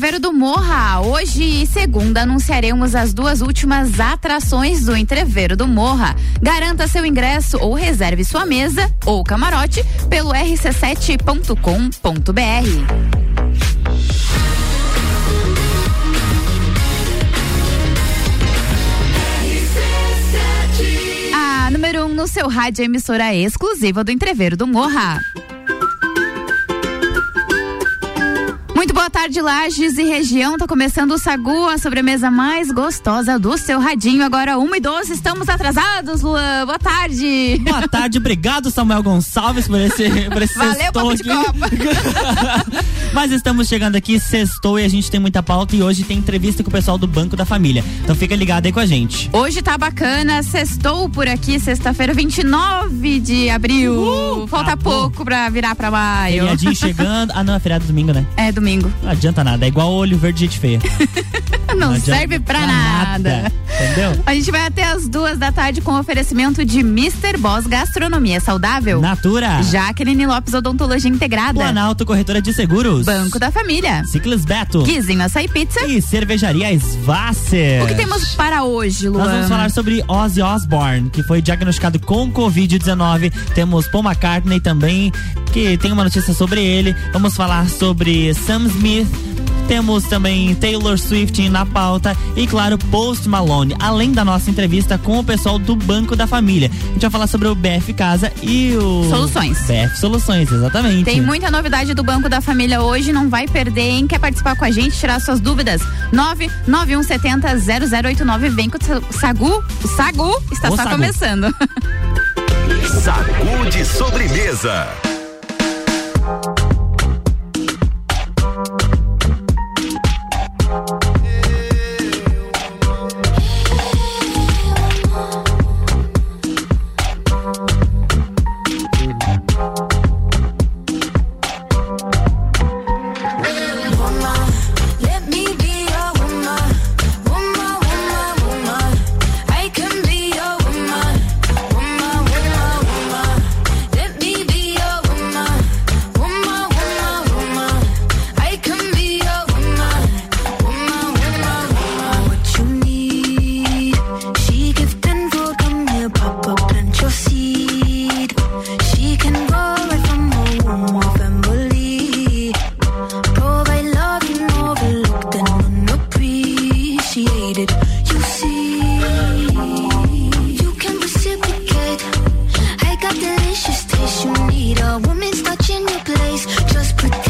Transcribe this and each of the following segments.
Entreveiro do Morra. Hoje e segunda anunciaremos as duas últimas atrações do Entreveiro do Morra. Garanta seu ingresso ou reserve sua mesa ou camarote pelo rc7.com.br. A número 1 um no seu rádio é emissora exclusiva do Entreveiro do Morra. Muito boa tarde, Lages e região. Tá começando o Sagu, a sobremesa mais gostosa do seu radinho. Agora, 1 e 12, estamos atrasados, Luan. Boa tarde. Boa tarde, obrigado, Samuel Gonçalves, por esse, por esse Valeu, sextou papo de aqui. Mas estamos chegando aqui, sextou e a gente tem muita pauta e hoje tem entrevista com o pessoal do Banco da Família. Então fica ligado aí com a gente. Hoje tá bacana, sextou por aqui, sexta-feira, 29 de abril. Falta acabou. pouco pra virar pra maio. Feriadinho chegando. Ah, não, é feriado domingo, né? É domingo. Não adianta nada, é igual olho verde de gente feia. Não, adianta serve pra nada. Entendeu? A gente vai até as duas da tarde com oferecimento de Mr. Boss Gastronomia Saudável. Natura. Jaqueline Lopes Odontologia Integrada. Planalto Corretora de Seguros. Banco da Família. Ciclis Beto. Guizinho Açaí Pizza. E Cervejaria Svasser. O que temos para hoje, Luan? Nós vamos falar sobre Ozzy Osbourne, que foi diagnosticado com Covid-19. Temos Paul McCartney também, que tem uma notícia sobre ele. Vamos falar sobre Sam Smith. Temos também Taylor Swift na pauta e, claro, Post Malone, além da nossa entrevista com o pessoal do Banco da Família. A gente vai falar sobre o BF Casa e o. Soluções. BF Soluções, exatamente. Tem muita novidade do Banco da Família hoje, não vai perder, hein? Quer participar com a gente, tirar suas dúvidas? 991700089. Vem com o Sagu. O Sagu está O só Sagu. começando. Sagu de sobremesa. just pretend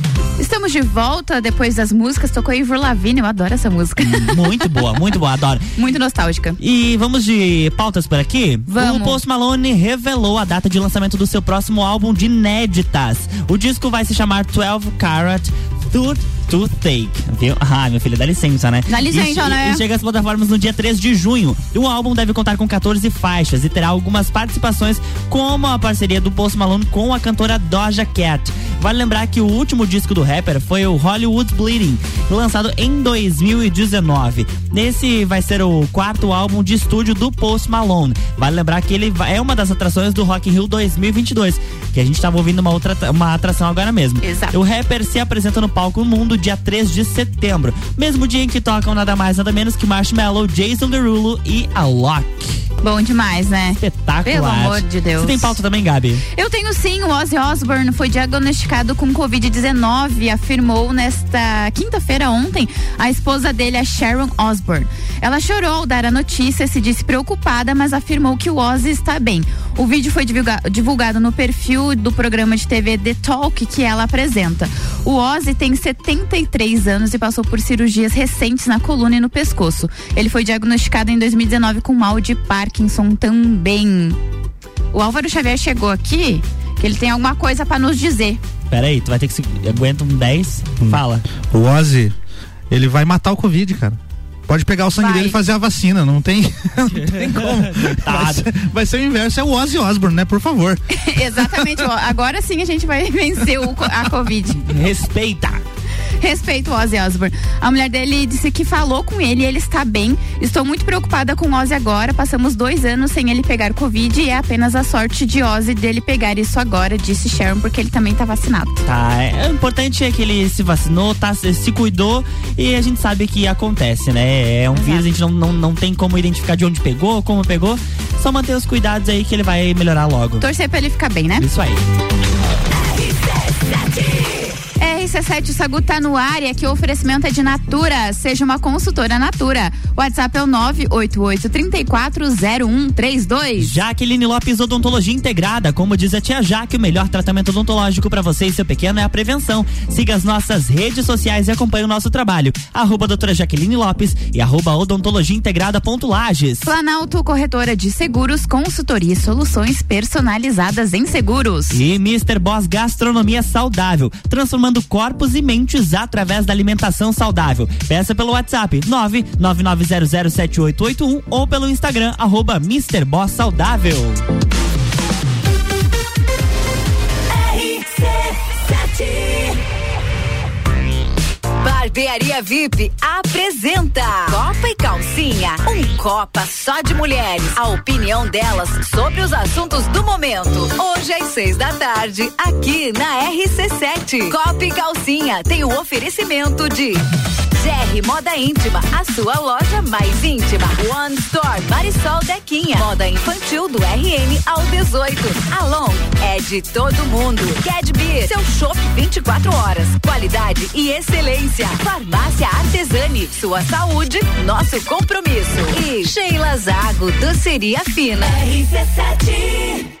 Estamos de volta depois das músicas. Tocou Ivor Lavigne, eu adoro essa música. Muito boa, muito boa, adoro. Muito nostálgica. E vamos de pautas por aqui? Vamos. O Post Malone revelou a data de lançamento do seu próximo álbum de inéditas. O disco vai se chamar 12 Carat Third to Take, viu? Ah, meu filho, dá licença, né? Dá licença, e, né? E chega às plataformas no dia 3 de junho. O álbum deve contar com 14 faixas e terá algumas participações, como a parceria do Post Malone com a cantora Doja Cat. Vale lembrar que o último disco do rapper foi o Hollywood Bleeding, lançado em 2019. Nesse vai ser o quarto álbum de estúdio do Post Malone. Vale lembrar que ele é uma das atrações do Rock in Rio 2022, que a gente estava ouvindo uma outra uma atração agora mesmo. Exato. O rapper se apresenta no palco Mundo dia 3 de setembro, mesmo dia em que tocam nada mais nada menos que Marshmello, Jason Derulo e Alok. Bom demais, né? Espetacular. Pelo amor de Deus. Você tem pauta também, Gabi? Eu tenho sim, o Ozzy Osbourne foi diagnosticado com Covid-19, afirmou nesta quinta-feira ontem a esposa dele, a Sharon Osbourne. Ela chorou ao dar a notícia, se disse preocupada, mas afirmou que o Ozzy está bem. O vídeo foi divulga- divulgado no perfil do programa de TV The Talk que ela apresenta. O Ozzy tem 73 anos e passou por cirurgias recentes na coluna e no pescoço. Ele foi diagnosticado em 2019 com mal de Parkinson também. O Álvaro Xavier chegou aqui, que ele tem alguma coisa para nos dizer. Pera aí, tu vai ter que se. Aguenta um 10? Fala. O Ozzy, ele vai matar o Covid, cara. Pode pegar o sangue Vai. dele e fazer a vacina, não tem, não tem como. Vai ser, vai ser o inverso, é o Ozzy Osbourne, né? Por favor. Exatamente. Agora sim a gente vai vencer o a Covid. Respeita. Respeito o Ozzy Osbourne. A mulher dele disse que falou com ele e ele está bem. Estou muito preocupada com o Ozzy agora. Passamos dois anos sem ele pegar Covid e é apenas a sorte de Ozzy dele pegar isso agora, disse Sharon, porque ele também está vacinado. Tá, é, o importante é que ele se vacinou, tá, se cuidou e a gente sabe que acontece, né? É um vírus, a gente não, não, não tem como identificar de onde pegou, como pegou. Só manter os cuidados aí que ele vai melhorar logo. Torcer pra ele ficar bem, né? Isso aí. RC7, o Sagu tá no ar e aqui o oferecimento é de Natura. Seja uma consultora Natura. WhatsApp é o 988-340132. Jaqueline Lopes Odontologia Integrada. Como diz a tia Jaque, o melhor tratamento odontológico para você e seu pequeno é a prevenção. Siga as nossas redes sociais e acompanhe o nosso trabalho. Arroba doutora Jaqueline Lopes e arroba odontologia integrada ponto Lages. Planalto Corretora de Seguros, consultoria e soluções personalizadas em seguros. E Mr. Boss Gastronomia Saudável, transformando corpos e mentes através da alimentação saudável. Peça pelo WhatsApp 999007881 ou pelo Instagram arroba. Boss Saudável. Barbearia VIP apresenta Copa e Calcinha, um Copa só de mulheres. A opinião delas sobre os assuntos do momento. Hoje às seis da tarde, aqui na RC7. Copa e Calcinha tem o oferecimento de GR Moda Íntima, a sua loja mais íntima. One Store, Marisol Dequinha. Moda infantil do RN ao 18. Along é de todo mundo. Cadbeer, seu show 24 horas. Qualidade e excelência. Farmácia Artesani, sua saúde, nosso compromisso. E Sheila Zago, doceria fina. RC7.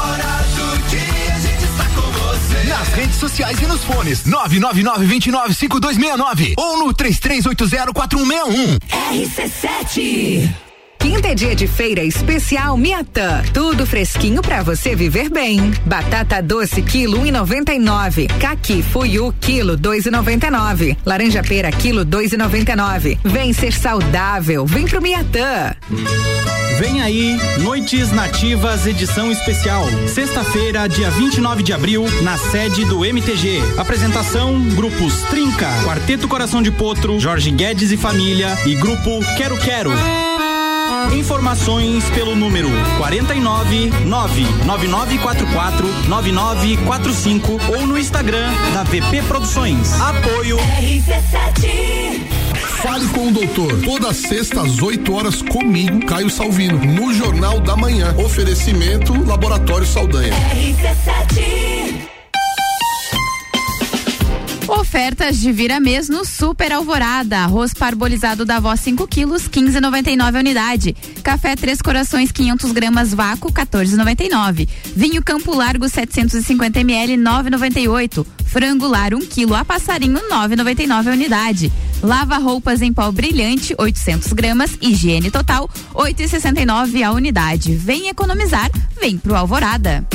Redes sociais e nos fones. 999-295269 ou no 33804161. RC7 Quinta é dia de feira especial Miatã. Tudo fresquinho pra você viver bem. Batata doce quilo 1,99. Caqui fuiu quilo 2,99. Laranja pera quilo 2,99. Vem ser saudável. Vem pro Miatã. Vem aí, Noites Nativas, edição especial. Sexta-feira, dia 29 de abril, na sede do MTG. Apresentação: Grupos Trinca, Quarteto Coração de Potro, Jorge Guedes e Família e Grupo Quero Quero. Informações pelo número 49 99944 9945 ou no Instagram da VP Produções. Apoio RC7 Fale com o doutor. Toda sexta às 8 horas comigo, Caio Salvino, no Jornal da Manhã. Oferecimento Laboratório Saldanha. RC7 Ofertas de Viramês no Super Alvorada. Arroz parbolizado da Vó 5 quilos, 15,99 a unidade. Café Três Corações 500 gramas vácuo, 14,99. Vinho Campo Largo 750 ml, 9,98. Frango lar 1 quilo a passarinho, 9,99 a unidade. Lava roupas em pó brilhante, 800 gramas. Higiene total, 8,69 a unidade. Vem economizar, vem pro Alvorada.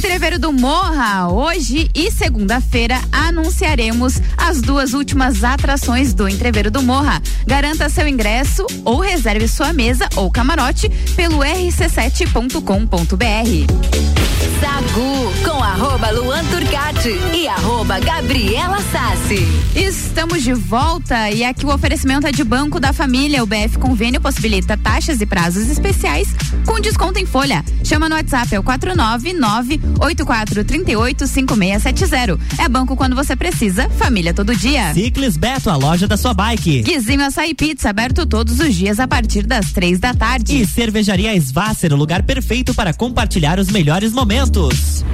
Entreveiro do Morra, hoje e segunda-feira anunciaremos as duas últimas atrações do Entreveiro do Morra. Garanta seu ingresso ou reserve sua mesa ou camarote pelo rc7.com.br. Sagu com arroba Luan Turcati e arroba Gabriela Sassi. Estamos de volta e aqui o oferecimento é de Banco da Família. O BF Convênio possibilita taxas e prazos especiais com desconto em folha. Chama no WhatsApp, é o 499 8438 5670. É banco quando você precisa, família todo dia. Ciclis Beto, a loja da sua bike. Guizinho Açaí Pizza, aberto todos os dias a partir das três da tarde. E Cervejaria Svasser, o lugar perfeito para compartilhar os melhores momentos.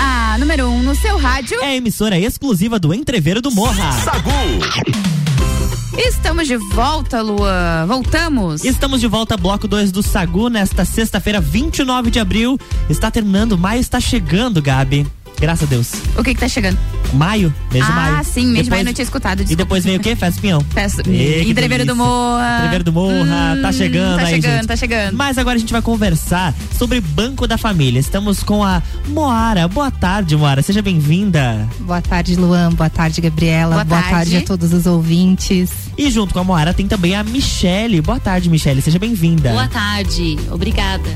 A número 1 um no seu rádio. É a emissora exclusiva do Entreveiro do Morra. Sagu. Estamos de volta, Luan. Voltamos. Estamos de volta, bloco 2 do Sagu, nesta sexta-feira, 29 de abril. Está terminando, maio está chegando, Gabi. Graças a Deus. O que que tá chegando? Maio, mês de ah, maio. Ah, sim, mês de maio não tinha escutado. Desculpa. E depois vem o quê? Festa Pinhão. Festa. E, Entreveiro do Morra. Entreveiro do Morra, hum, tá chegando tá aí, chegando, gente. Tá chegando, Mas agora a gente vai conversar sobre Banco da Família. Estamos com a Moara. Boa tarde, Moara. Seja bem-vinda. Boa tarde, Luan. Boa tarde, Gabriela. Boa, Boa tarde. tarde a todos os ouvintes. E junto com a Moara tem também a Michele. Boa tarde, Michele. Seja bem-vinda. Boa tarde. Obrigada.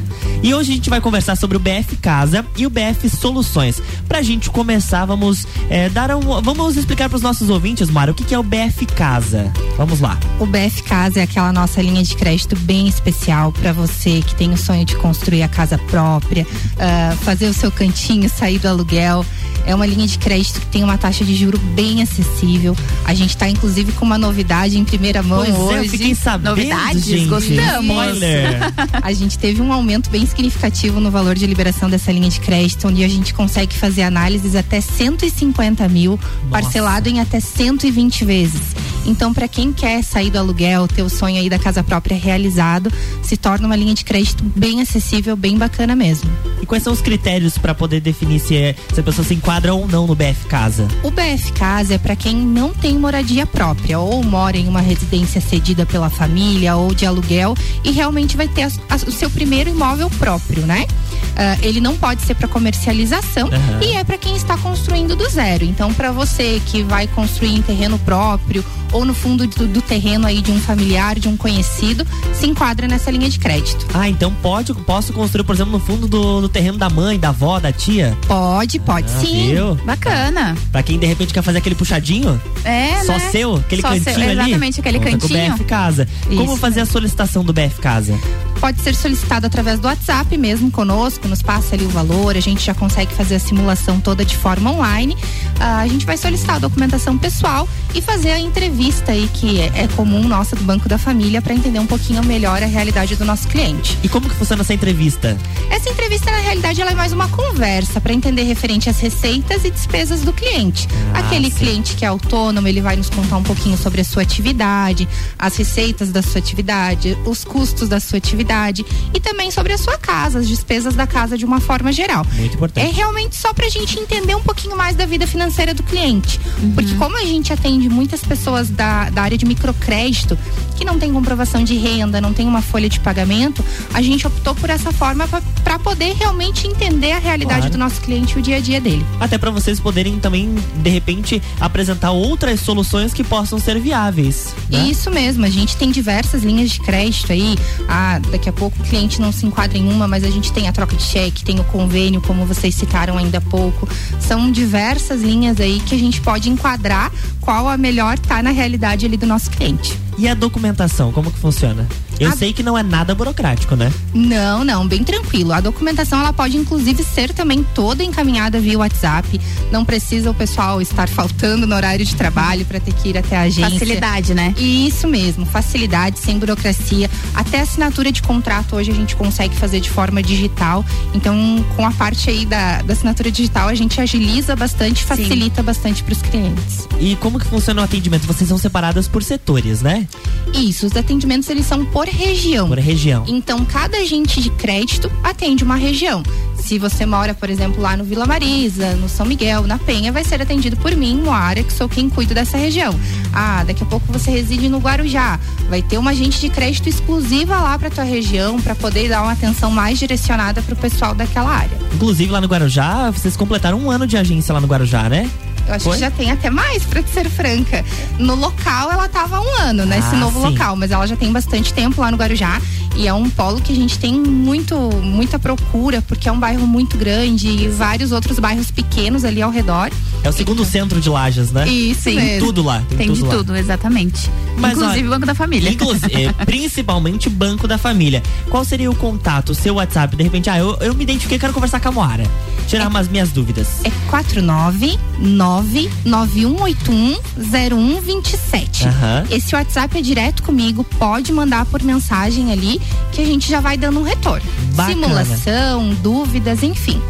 E hoje a gente vai conversar sobre o BF Casa e o BF Soluções. Pra gente começar, vamos é, dar um, vamos explicar para os nossos ouvintes, Mara, o que, que é o BF Casa. Vamos lá. O BF Casa é aquela nossa linha de crédito bem especial para você que tem o sonho de construir a casa própria, uh, fazer o seu cantinho, sair do aluguel. É uma linha de crédito que tem uma taxa de juro bem acessível. A gente está inclusive com uma novidade em primeira mão Pois é, eu hoje. fiquei sabendo, Novidades, gente. gostamos. A gente teve um aumento bem significativo no valor de liberação dessa linha de crédito, onde a gente consegue fazer análises até 150 mil, parcelado em até 120 vezes. Então, para quem quer sair do aluguel, ter o sonho aí da casa própria realizado, se torna uma linha de crédito bem acessível, bem bacana mesmo. E quais são os critérios para poder definir se, é, se a pessoa se enquadra ou não no BF Casa? O BF Casa é para quem não tem moradia própria ou mora em uma residência cedida pela família ou de aluguel e realmente vai ter a- a- o seu primeiro imóvel próprio, né? Ah, ele não pode ser para comercialização Aham. e é para quem está construindo do zero. Então, para você que vai construir em terreno próprio ou no fundo do, do terreno aí de um familiar, de um conhecido, se enquadra nessa linha de crédito. Ah, então pode, posso construir, por exemplo, no fundo do, do terreno da mãe, da avó, da tia? Pode, pode Ah, sim. viu? Bacana. Pra quem de repente quer fazer aquele puxadinho? É, Só né? seu? Aquele Só cantinho seu, ali? Exatamente, aquele Conta com o cantinho. BF Casa. Como Isso. fazer a solicitação do BF Casa? Pode ser solicitado através do WhatsApp mesmo conosco, nos passa ali o valor, a gente já consegue fazer a simulação toda de forma online. Ah, a gente vai solicitar a documentação pessoal e fazer a entrevista aí que é, é comum nossa do Banco da Família para entender um pouquinho melhor a realidade do nosso cliente. E como que funciona essa entrevista? Essa entrevista, na realidade, ela é mais uma conversa para entender referente às receitas e despesas do cliente. Ah, Aquele cliente que é autônomo, ele vai nos contar um pouquinho sobre a sua atividade, as receitas da sua atividade, os custos da sua atividade e também sobre a sua casa, as despesas da casa de uma forma geral. Muito importante. É realmente só pra gente entender um pouquinho mais da vida financeira do cliente. Uhum. Porque como a gente atende muitas pessoas da, da área de microcrédito que não tem comprovação de renda, não tem uma folha de pagamento, a gente optou por essa forma para poder realmente entender a realidade Claro. do nosso cliente e o dia a dia dele. Até pra vocês poderem também, de repente, apresentar outras soluções que possam ser viáveis. né? Isso mesmo, a gente tem diversas linhas de crédito aí. Ah, daqui a pouco o cliente não se enquadra em uma, mas a gente tem a troca de cheque, tem o convênio, como vocês citaram ainda há pouco. São diversas linhas aí que a gente pode enquadrar qual a melhor tá na realidade ali do nosso cliente. E a documentação, como que funciona? Eu A- sei que não é nada burocrático, né? Não, não, bem tranquilo. A documentação ela pode inclusive ser também toda encaminhada via WhatsApp. Não precisa o pessoal estar faltando no horário de trabalho para ter que ir até a agência. Facilidade, né? Isso mesmo, facilidade, sem burocracia. Até assinatura de contrato hoje a gente consegue fazer de forma digital. Então, com a parte aí da, da assinatura digital, a gente agiliza bastante, facilita bastante para os clientes. E como que funciona o atendimento? Vocês são separadas por setores, né? Isso, os atendimentos eles são por região. Por região. Então, cada agente de crédito atende uma região. Se você mora, por exemplo, lá no Vila Marisa, no São Miguel, na Penha, vai ser atendido por mim, Moara, que sou quem cuido dessa região. Ah, daqui a pouco você reside no Guarujá. Vai ter uma agente de crédito exclusiva lá para tua região, para poder dar uma atenção mais direcionada para o pessoal daquela área. Inclusive lá no Guarujá, vocês completaram um ano de agência lá no Guarujá, né? Eu acho Foi? que já tem até mais, pra ser franca. No local ela tava há um ano, nesse Ah, novo sim. local, mas ela já tem bastante tempo lá no Guarujá e é um polo que a gente tem muito, muita procura, porque é um bairro muito grande e vários outros bairros pequenos ali ao redor. É o segundo centro de Lages, né? Isso tem mesmo. tudo lá. Tem, Tem tudo de lá. tudo, exatamente. Mas, Inclusive Banco da Família. Inclusive, é, principalmente Banco da Família. Qual seria o contato, seu WhatsApp? De repente, ah, eu, eu me identifiquei, quero conversar com a Moara. Tirar umas minhas dúvidas. É 49991810127. Aham. Esse WhatsApp é direto comigo, pode mandar por mensagem ali que a gente já vai dando um retorno. Bacana. Simulação, dúvidas, enfim.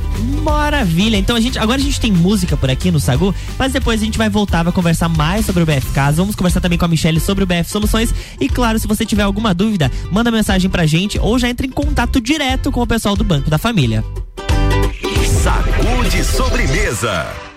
Maravilha. Então a gente agora a gente tem música por aqui no Sagu, mas depois a gente vai voltar vai conversar mais sobre o BF Casa. Vamos conversar também com a Michelle sobre o BF Soluções e claro, se você tiver alguma dúvida, manda mensagem pra gente ou já entra em contato direto com o pessoal do Banco da Família. Sacude sobremesa.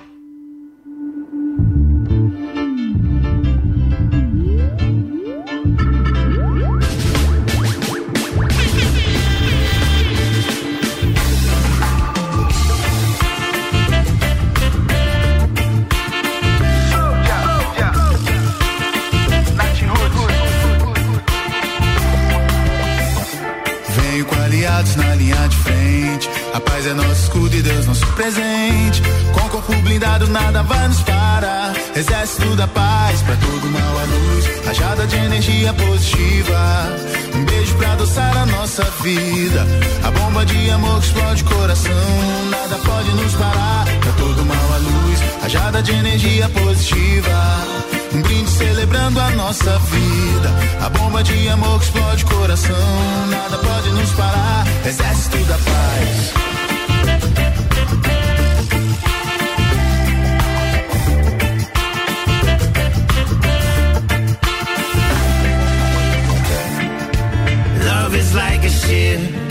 A paz é nosso escudo e Deus nosso presente. Com corpo blindado, nada vai nos parar. Exército da paz, pra todo mal a luz. Rajada de energia positiva. Um beijo pra adoçar a nossa vida. A bomba de amor que explode o coração. Nada pode nos parar. Tá todo mal a luz, rajada de energia positiva. Um brinde celebrando a nossa vida. A bomba de amor que explode o coração. Nada pode nos parar. Exército da paz. Love is like a shield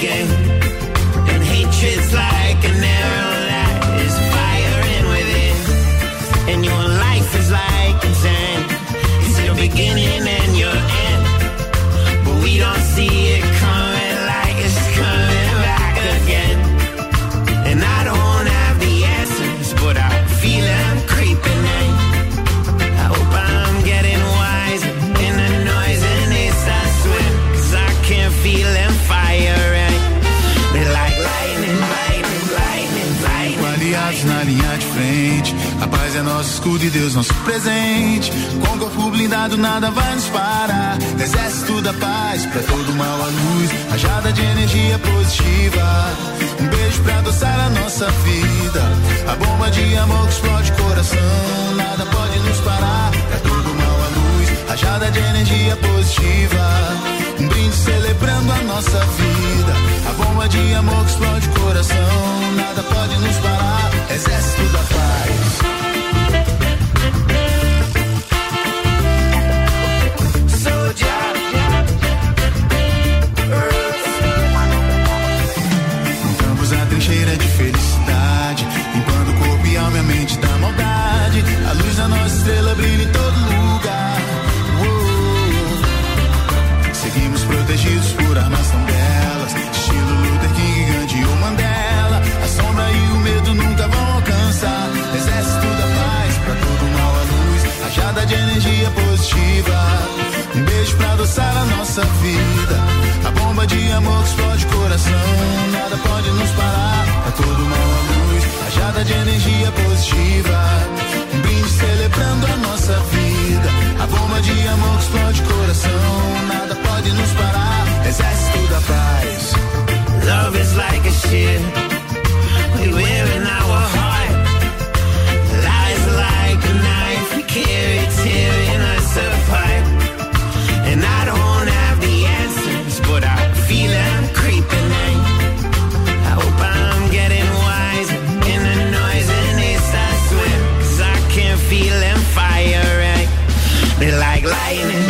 game. Nosso escudo e Deus nosso presente. Com corpo blindado, nada vai nos parar. Exército da paz, pra todo mal a luz. Rajada de energia positiva. Um beijo pra adoçar a nossa vida. A bomba de amor que explode o coração. Nada pode nos parar. Pra todo mal a luz. Rajada de energia positiva. Um brinde celebrando a nossa vida. A bomba de amor que explode o coração. Nada pode nos parar. Exército da paz. Nossa vida. A bomba de amor que explode o coração. Nada pode nos parar. Pra todo mal a luz, rajada de energia positiva. Um brinde celebrando a nossa vida. A bomba de amor que explode o coração. Nada pode nos parar. Exército da paz. Love is like a shield we wear in our heart. Lies like a knife we carry, tearing shining.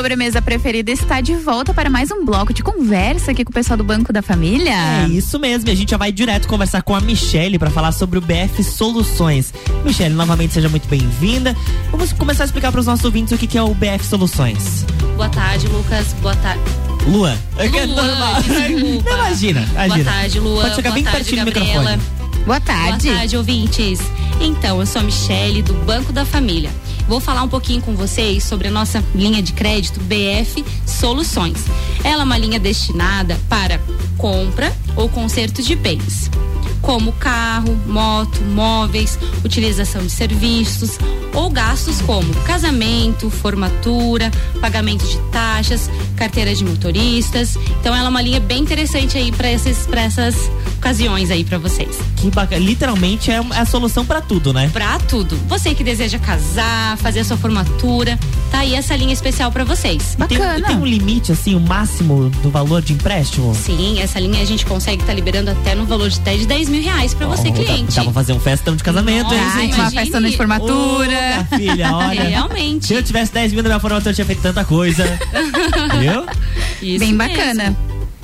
Sobremesa preferida está de volta para mais um bloco de conversa aqui com o pessoal do Banco da Família. É isso mesmo, e a gente já vai direto conversar com a Michelle para falar sobre o BF Soluções. Michelle, novamente seja muito bem-vinda. Vamos começar a explicar para os nossos ouvintes o que que é o BF Soluções. Boa tarde, Lucas. Boa tarde. Lua. Desculpa. Não, imagina, imagina. Boa tarde, Luan. Pode chegar Boa bem tarde, pertinho do microfone. Boa tarde. Boa tarde, ouvintes. Então, eu sou a Michele, do Banco da Família. Vou falar um pouquinho com vocês sobre a nossa linha de crédito BF Soluções. Ela é uma linha destinada para compra ou conserto de bens, como carro, moto, móveis, utilização de serviços ou gastos como casamento, formatura, pagamento de taxas, carteira de motoristas. Então, ela é uma linha bem interessante aí para essas ocasiões aí para vocês. Que bacana. Literalmente é a solução para tudo, né? Pra tudo. Você que deseja casar, fazer a sua formatura, tá aí essa linha especial pra vocês. Tem, tem um limite, assim, o máximo do valor de empréstimo? Sim, essa linha a gente consegue estar liberando até no valor de até de 10 mil reais pra você, Oh, cliente. Dá, dá pra fazer um festão de casamento, hein, Nossa, gente? Uma festona de formatura. Minha filha, olha. Realmente. Se eu tivesse 10 mil na minha formatura, eu tinha feito tanta coisa. Viu? Isso Bem mesmo. bacana.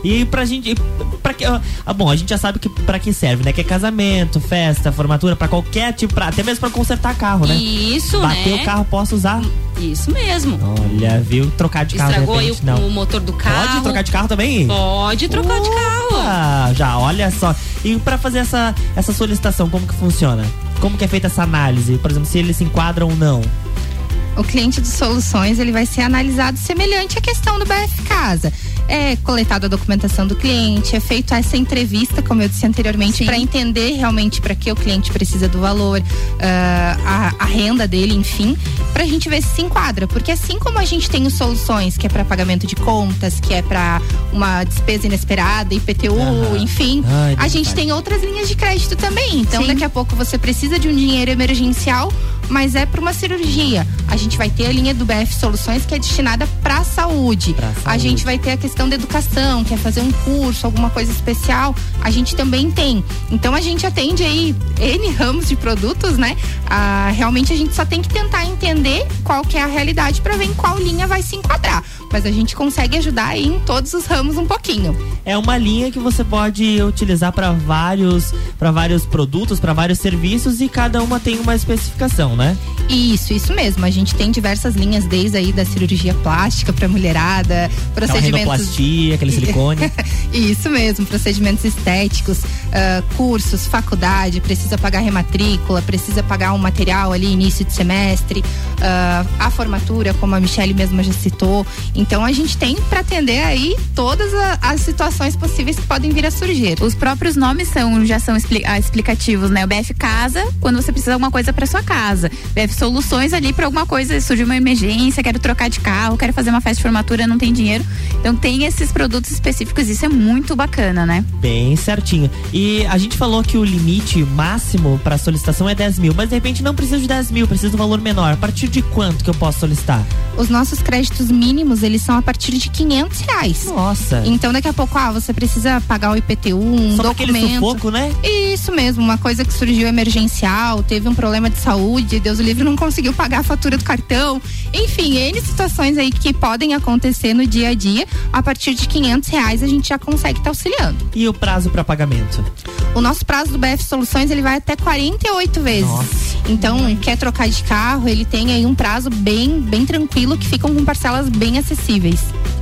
E pra gente, pra que. Ah, bom, a gente já sabe que pra que serve, né? Que é casamento, festa, formatura, pra qualquer tipo, pra, até mesmo pra consertar carro, né? Isso, Bater né? o carro, posso usar? Isso mesmo. Olha, viu? Trocar de carro Estragou de repente, o, não. o motor do carro. Pode trocar de carro também? Pode trocar de carro. Já, olha só. E pra fazer essa, essa solicitação, como que funciona? Como que é feita essa análise? Por exemplo, se eles se enquadram ou não? O cliente de soluções ele vai ser analisado semelhante à questão do BF Casa. É coletada a documentação do cliente, é feito essa entrevista, como eu disse anteriormente, para entender realmente para que o cliente precisa do valor, ah, a, a renda dele, enfim, para a gente ver se se enquadra. Porque assim como a gente tem os soluções, que é para pagamento de contas, que é para uma despesa inesperada, IPTU, Aham. enfim, Ai, a gente pai. tem outras linhas de crédito também. Então, Sim. daqui a pouco você precisa de um dinheiro emergencial, mas é para uma cirurgia. A gente vai ter a linha do BF Soluções que é destinada para saúde. A gente vai ter a questão da educação, que é fazer um curso, alguma coisa especial. A gente também tem. Então a gente atende aí N ramos de produtos, né? Ah, realmente a gente só tem que tentar entender qual que é a realidade para ver em qual linha vai se enquadrar. Mas a gente consegue ajudar aí em todos os ramos um pouquinho. É uma linha que você pode utilizar para vários para vários produtos, para vários serviços e cada uma tem uma especificação, né? Isso, isso mesmo. A gente tem diversas linhas, desde aí da cirurgia plástica para mulherada, Aquela procedimentos. renoplastia, aquele silicone. Isso mesmo, procedimentos estéticos, ah, cursos, faculdade, precisa pagar rematrícula, precisa pagar um material ali início de semestre, ah, a formatura, como a Michelle mesma já citou. Então a gente tem para atender aí todas a- as situações possíveis que podem vir a surgir. Os próprios nomes são, já são expli- ah, explicativos, né? O BF Casa, quando você precisa de alguma coisa para sua casa. BF Soluções ali para alguma coisa, surgiu uma emergência, quero trocar de carro, quero fazer uma festa de formatura, não tem dinheiro. Então tem esses produtos específicos, isso é muito bacana, né? Bem certinho. E a gente falou que o limite máximo para solicitação é 10 mil, mas de repente não precisa de 10 mil, precisa de um valor menor. A partir de quanto que eu posso solicitar? Os nossos créditos mínimos, eles são a partir de 500 reais. Nossa. Então daqui a pouco, ah, você precisa pagar o IPTU, um Só documento. sufoco, né? Isso mesmo, uma coisa que surgiu emergencial, teve um problema de saúde, Deus o livre não conseguiu pagar a fatura do cartão. Enfim, N situações aí que podem acontecer no dia a dia. A partir de 500 reais a gente já consegue estar auxiliando. E o prazo para pagamento? O nosso prazo do BF Soluções ele vai até 48 vezes. Então, quer trocar de carro, ele tem aí um prazo bem, bem tranquilo que ficam com parcelas bem acessíveis.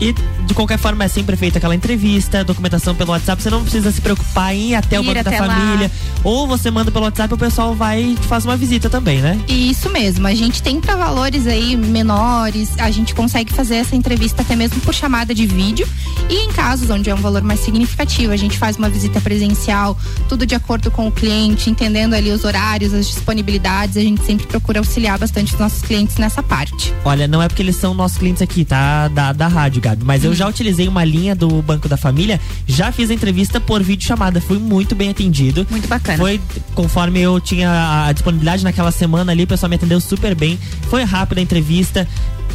E de qualquer forma é sempre feita aquela entrevista, documentação pelo WhatsApp, você não precisa se preocupar em ir até o Ir banco da até lá. família. Ou você manda pelo WhatsApp e o pessoal vai e te faz uma visita também, né? Isso mesmo, a gente tem para valores aí menores, a gente consegue fazer essa entrevista até mesmo por chamada de vídeo. E em casos onde é um valor mais significativo, a gente faz uma visita presencial, tudo de acordo com o cliente, entendendo ali os horários, as disponibilidades, a gente sempre procura auxiliar bastante os nossos clientes nessa parte. Olha, não é porque eles são nossos clientes aqui, tá? Da, da rádio, Gabi. Mas Hum. eu já utilizei uma linha do Banco da Família, já fiz a entrevista por vídeo chamada. Fui muito bem atendido. Muito bacana. Foi conforme eu tinha a- disponibilidade naquela semana ali, o pessoal me atendeu super bem. Foi rápida a entrevista.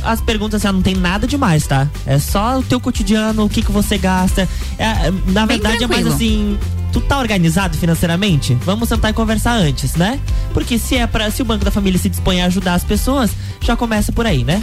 As perguntas já não tem nada demais, tá? É só o teu cotidiano, o que, que você gasta. É, na Bem verdade, é mais tranquilo. assim. Tu tá organizado financeiramente? Vamos sentar e conversar antes, né? Porque se é para se o Banco da Família se dispõe a ajudar as pessoas, já começa por aí, né?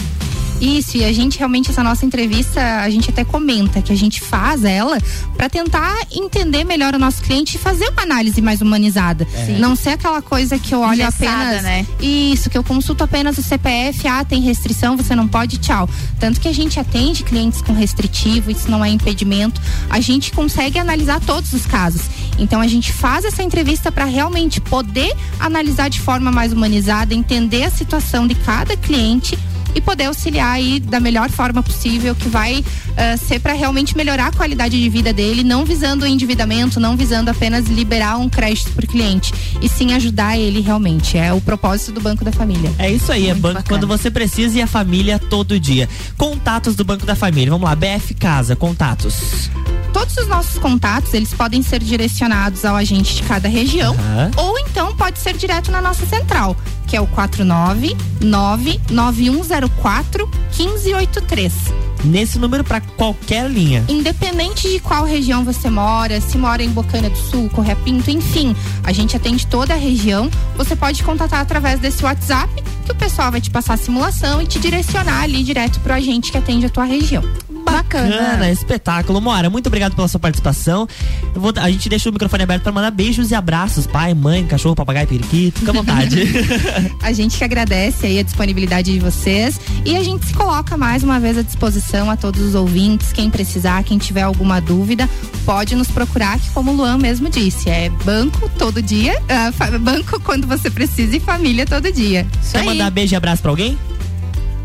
Isso, e a gente realmente, essa nossa entrevista, a gente até comenta que a gente faz ela para tentar entender melhor o nosso cliente e fazer uma análise mais humanizada. Sim. Não ser aquela coisa que eu olho Engessada, apenas. né? Isso, que eu consulto apenas o CPF, ah, tem restrição, você não pode, tchau. Tanto que a gente atende clientes com restritivo, isso não é impedimento. A gente consegue analisar todos os casos. Então a gente faz essa entrevista para realmente poder analisar de forma mais humanizada, entender a situação de cada cliente e poder auxiliar aí da melhor forma possível, que vai ah, ser para realmente melhorar a qualidade de vida dele, não visando o endividamento, não visando apenas liberar um crédito por cliente, e sim ajudar ele realmente. É o propósito do Banco da Família. É isso aí, é banco quando você precisa e a família todo dia. Contatos do Banco da Família. Vamos lá, BF Casa, contatos. Todos os nossos contatos, eles podem ser direcionados ao agente de cada região, Aham. ou então pode ser direto na nossa central, que é o 4999104 1583. Nesse número para qualquer linha. Independente de qual região você mora, se mora em Bocana do Sul, Correia Pinto, enfim, a gente atende toda a região. Você pode contatar através desse WhatsApp, que o pessoal vai te passar a simulação e te direcionar ali direto pro agente que atende a tua região. Bacana. bacana, espetáculo. Moara, muito obrigado pela sua participação. Eu vou- a gente deixa o microfone aberto pra mandar beijos e abraços. Pai, mãe, cachorro, papagaio, periquito. Fica à vontade. A gente que agradece aí a disponibilidade de vocês e a gente se coloca mais uma vez à disposição a todos os ouvintes, quem precisar, quem tiver alguma dúvida, pode nos procurar, que como o Luan mesmo disse, é banco todo dia, fa- banco quando você precisa e família todo dia. Quer aí. mandar beijo e abraço pra alguém?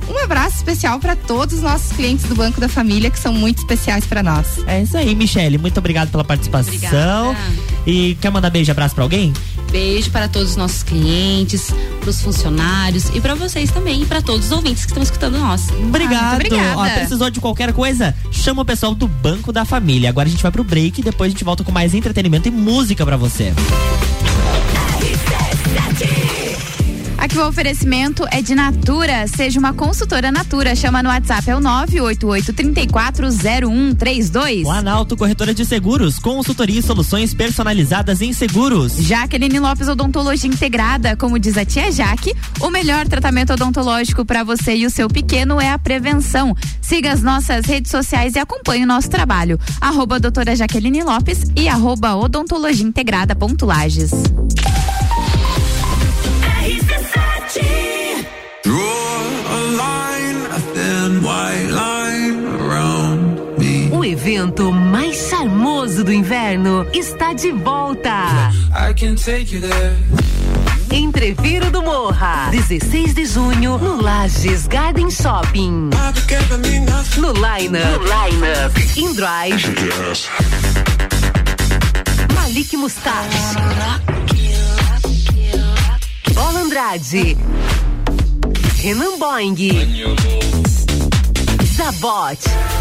Um abraço especial para todos os nossos clientes do Banco da Família, que são muito especiais para nós. É isso aí, Michele. Muito obrigado pela participação. E quer mandar beijo e abraço pra alguém? Beijo para todos os nossos clientes, para os funcionários e para vocês também, e para todos os ouvintes que estão escutando nós. Obrigado. Ó, precisou de qualquer coisa? Chama o pessoal do Banco da Família. Agora a gente vai pro break e depois a gente volta com mais entretenimento e música pra você. Aqui o oferecimento é de Natura. Seja uma consultora Natura. Chama no WhatsApp, é o 988-340132. Planalto Corretora de Seguros, consultoria e soluções personalizadas em seguros. Jaqueline Lopes Odontologia Integrada, como diz a tia Jaque, o melhor tratamento odontológico para você e o seu pequeno é a prevenção. Siga as nossas redes sociais e acompanhe o nosso trabalho. Arroba doutora Jaqueline Lopes e arroba odontologia integrada ponto Lages. O evento mais charmoso do inverno está de volta. I can take you there. Entreviro do Morra, 16 de junho, no Lages Garden Shopping. No Lineup. No Lineup. In Drive. Malik Mustache. Bola Andrade. Renan Boing. Zabot.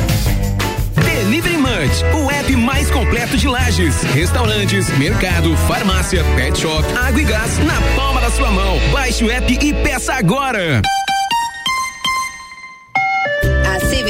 Delivery o app mais completo de lajes, restaurantes, mercado, farmácia, pet shop, água e gás na palma da sua mão. Baixe o app e peça agora.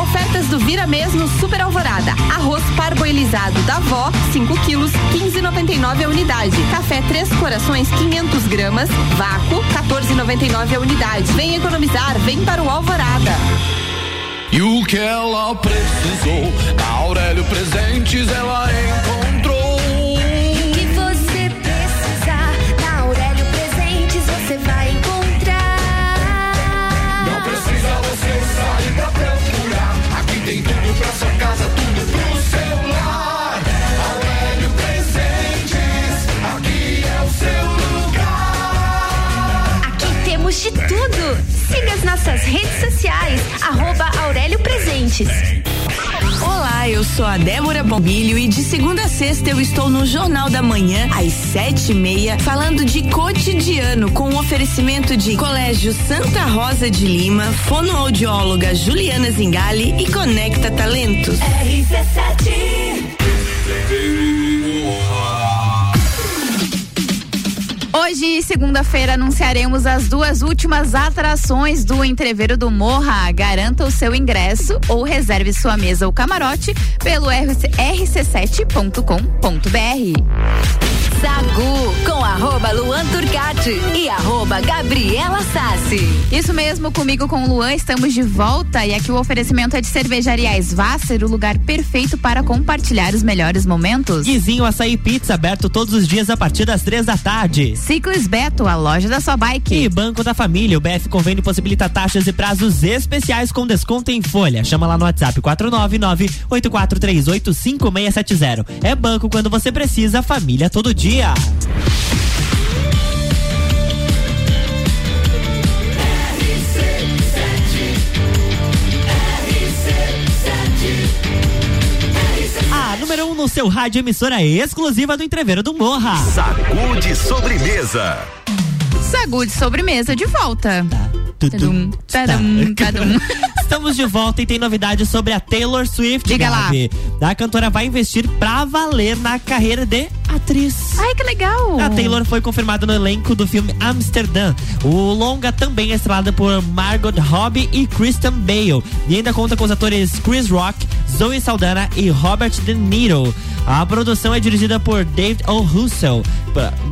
Ofertas do Vira Mesmo Super Alvorada. Arroz parboilizado da Vó, 5 quilos, 15,99 a unidade. Café Três Corações, 500 gramas. Vácuo, 14,99 a unidade. Vem economizar, vem para o Alvorada. E o que ela precisou, Aurélio Presentes ela encontrou. De tudo. Siga as nossas redes sociais, arroba Aurélio Presentes. Olá, eu sou a Débora Bombilho e de segunda a sexta eu estou no Jornal da Manhã, às sete e meia, falando de cotidiano, com o oferecimento de Colégio Santa Rosa de Lima, fonoaudióloga Juliana Zingali e Conecta Talentos. Hoje, segunda-feira, anunciaremos as duas últimas atrações do Entreveiro do Morra. Garanta o seu ingresso ou reserve sua mesa ou camarote pelo RC rc7.com.br. Sagu com arroba Luan Turcati e arroba Gabriela Sassi. Isso mesmo, comigo com o Luan, estamos de volta e aqui o oferecimento é de Cervejaria Svasser, o lugar perfeito para compartilhar os melhores momentos. Guizinho Açaí Pizza, aberto todos os dias a partir das três da tarde. Ciclis Beto, a loja da sua bike. E Banco da Família, o BF Convênio possibilita taxas e prazos especiais com desconto em folha. Chama lá no WhatsApp 499-8438-5670. É banco quando você precisa, família todo dia. A número 1 um no seu rádio emissora exclusiva do Entreveiro do Morra. Sacude sobremesa. Sagu de sobremesa de volta. Tadum, tadum, tadum. Estamos de volta e tem novidade sobre a Taylor Swift. Diga lá. Gabi. A cantora vai investir pra valer na carreira de atriz. Ai, que legal. A Taylor foi confirmada no elenco do filme Amsterdã. O longa também é estrelado por Margot Robbie e Kristen Bale. E ainda conta com os atores Chris Rock, Zoe Saldana e Robert De Niro. A produção é dirigida por David O. Russell.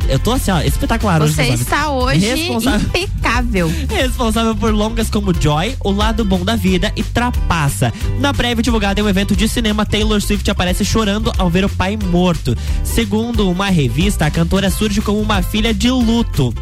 Eu tô assim, ó, espetacular hoje. Você está hoje Responsável- impecável. Responsável por longas como Joy, O Lado Bom da Vida e Trapaça. Na prévia divulgada em um evento de cinema, Taylor Swift aparece chorando ao ver o pai morto. Segundo uma revista, a cantora surge como uma filha de luto.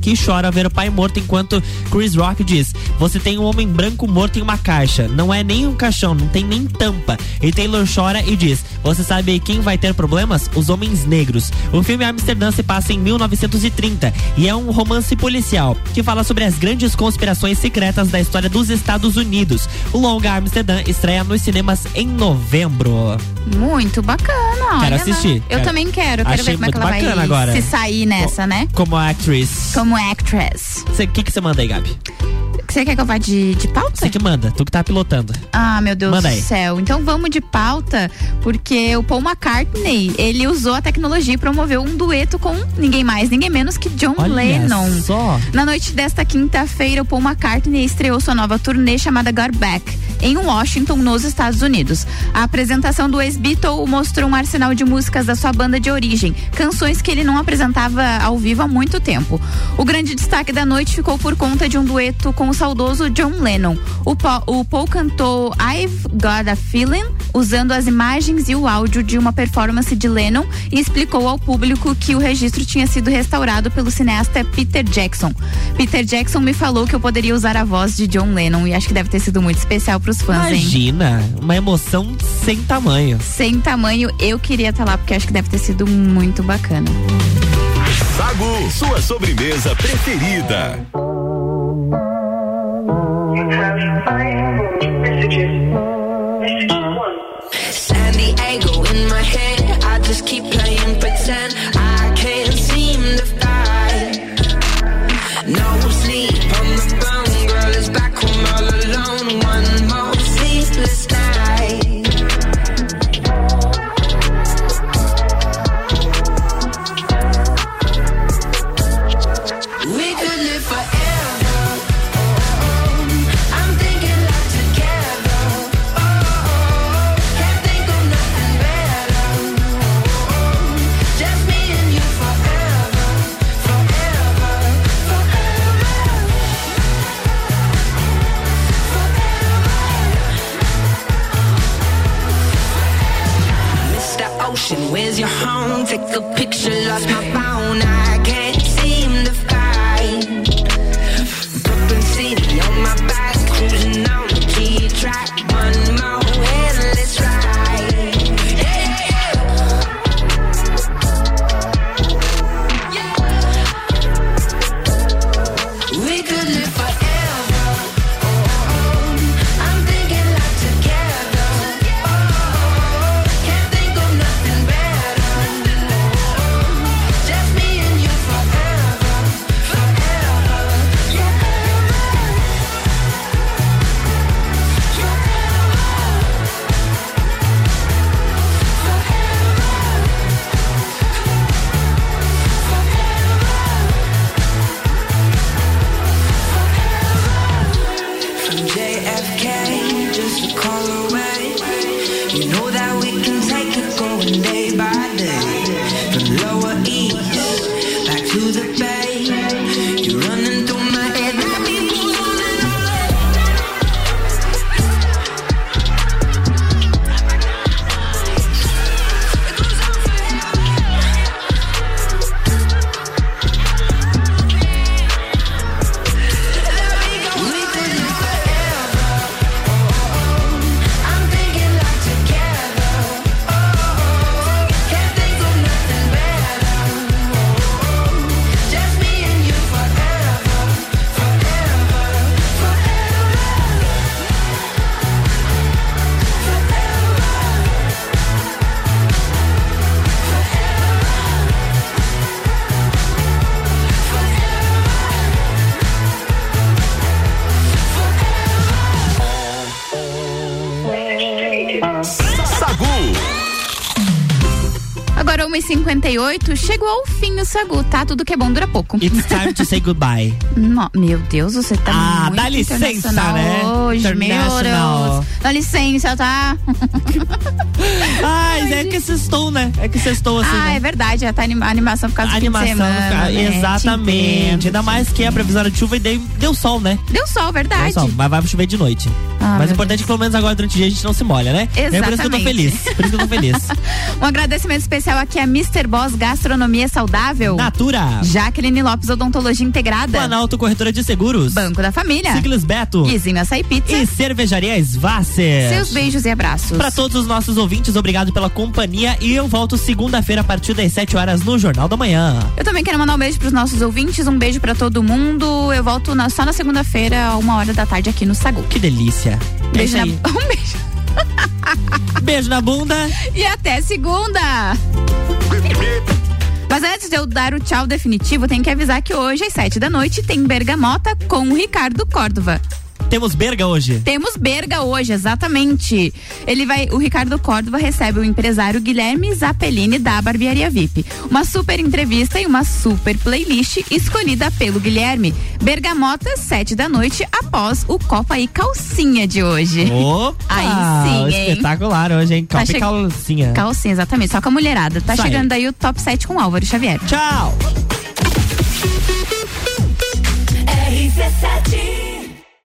Que chora ao ver o pai morto enquanto Chris Rock diz: Você tem um homem branco morto em uma caixa. Não é nem um caixão, não tem nem tampa. E Taylor chora e diz: Você sabe quem vai ter problemas? Os homens negros. O filme Amsterdã se passa em 1930 e é um romance policial que fala sobre as grandes conspirações secretas da história dos Estados Unidos. O longa Amsterdã estreia nos cinemas em novembro. Muito bacana. Quero olha assistir. Eu Quero- também quero. Quero Achei ver como é que ela vai agora. se sair nessa, né? Como actress. Como actress. O que que você manda aí, Gabi? Você quer que eu vá de, de pauta? Você que manda, tu que tá pilotando. Ah, meu Deus Manda do aí. céu. Então vamos de pauta, porque o Paul McCartney, ele usou a tecnologia e promoveu um dueto com ninguém mais, ninguém menos que John Olha Lennon. só. Na noite desta quinta-feira, o Paul McCartney estreou sua nova turnê chamada Got Back, em Washington, nos Estados Unidos. A apresentação do ex-Beatle mostrou um arsenal de músicas da sua banda de origem, canções que ele não apresentava ao vivo há muito tempo. O grande destaque da noite ficou por conta de um dueto com o saudoso John Lennon. O, Pa- o Paul cantou I've Got a Feeling, usando as imagens e o áudio de uma performance de Lennon e explicou ao público que o registro tinha sido restaurado pelo cineasta Peter Jackson. Peter Jackson me falou que eu poderia usar a voz de John Lennon e acho que deve ter sido muito especial pros fãs, hein? Imagina, uma emoção sem tamanho. Sem tamanho, eu queria estar lá porque acho que deve ter sido muito bacana. Sagu, sua sobremesa preferida. 1h58, chegou ao fim o Sagu, tá? Tudo que é bom dura pouco. It's time to say goodbye. No- meu Deus, você tá Ah, muito dá licença, né? hoje, meu. Deus. Dá licença, tá? Ai, é que sextou, né? É que sextou assim, ah, né? é verdade, já tá anima- animação por causa do fim de animação, semana, né? Te exatamente. Ainda mais que a previsão era de chuva e deu, deu sol, né? Deu sol, verdade. Deu sol, mas vai chover de noite. Ah, mas o meu importante é que pelo menos agora durante o dia a gente não se molha, né? É por isso que eu tô Exatamente. feliz. Por isso que eu tô feliz. Um agradecimento especial aqui a Mr. Boss Gastronomia Saudável. Natura. Jaqueline Lopes Odontologia Integrada. Planalto Corretora de Seguros. Banco da Família. Siglas Beto. Guizinho Açaí Pizza. E Cervejaria Svasser. Seus beijos e abraços. Para todos os nossos ouvintes, obrigado pela companhia e eu volto segunda-feira a partir das 7 horas no Jornal da Manhã. Eu também quero mandar um beijo pros nossos ouvintes, um beijo pra todo mundo. Eu volto na- só na segunda-feira, uma hora da tarde aqui no Sagu. Que delícia. É Beijo isso na... Um beijo. Beijo na bunda. E até segunda! Mas antes de eu dar o tchau definitivo, tem que avisar que hoje, às sete da noite, tem Bergamota com o Ricardo Córdova. Temos Berga hoje. Temos Berga hoje, exatamente. Ele vai, o Ricardo Córdova recebe o empresário Guilherme Zappellini da Barbearia VIP. Uma super entrevista e uma super playlist escolhida pelo Guilherme. Bergamota, sete da noite, após o Copa e Calcinha de hoje. Opa! Aí sim, hein? Espetacular hoje, hein? Tá Copa e che- calcinha. Calcinha, exatamente. Só com a mulherada. Tá Isso aí. chegando aí o top 7 com Álvaro Xavier. Tchau! RC7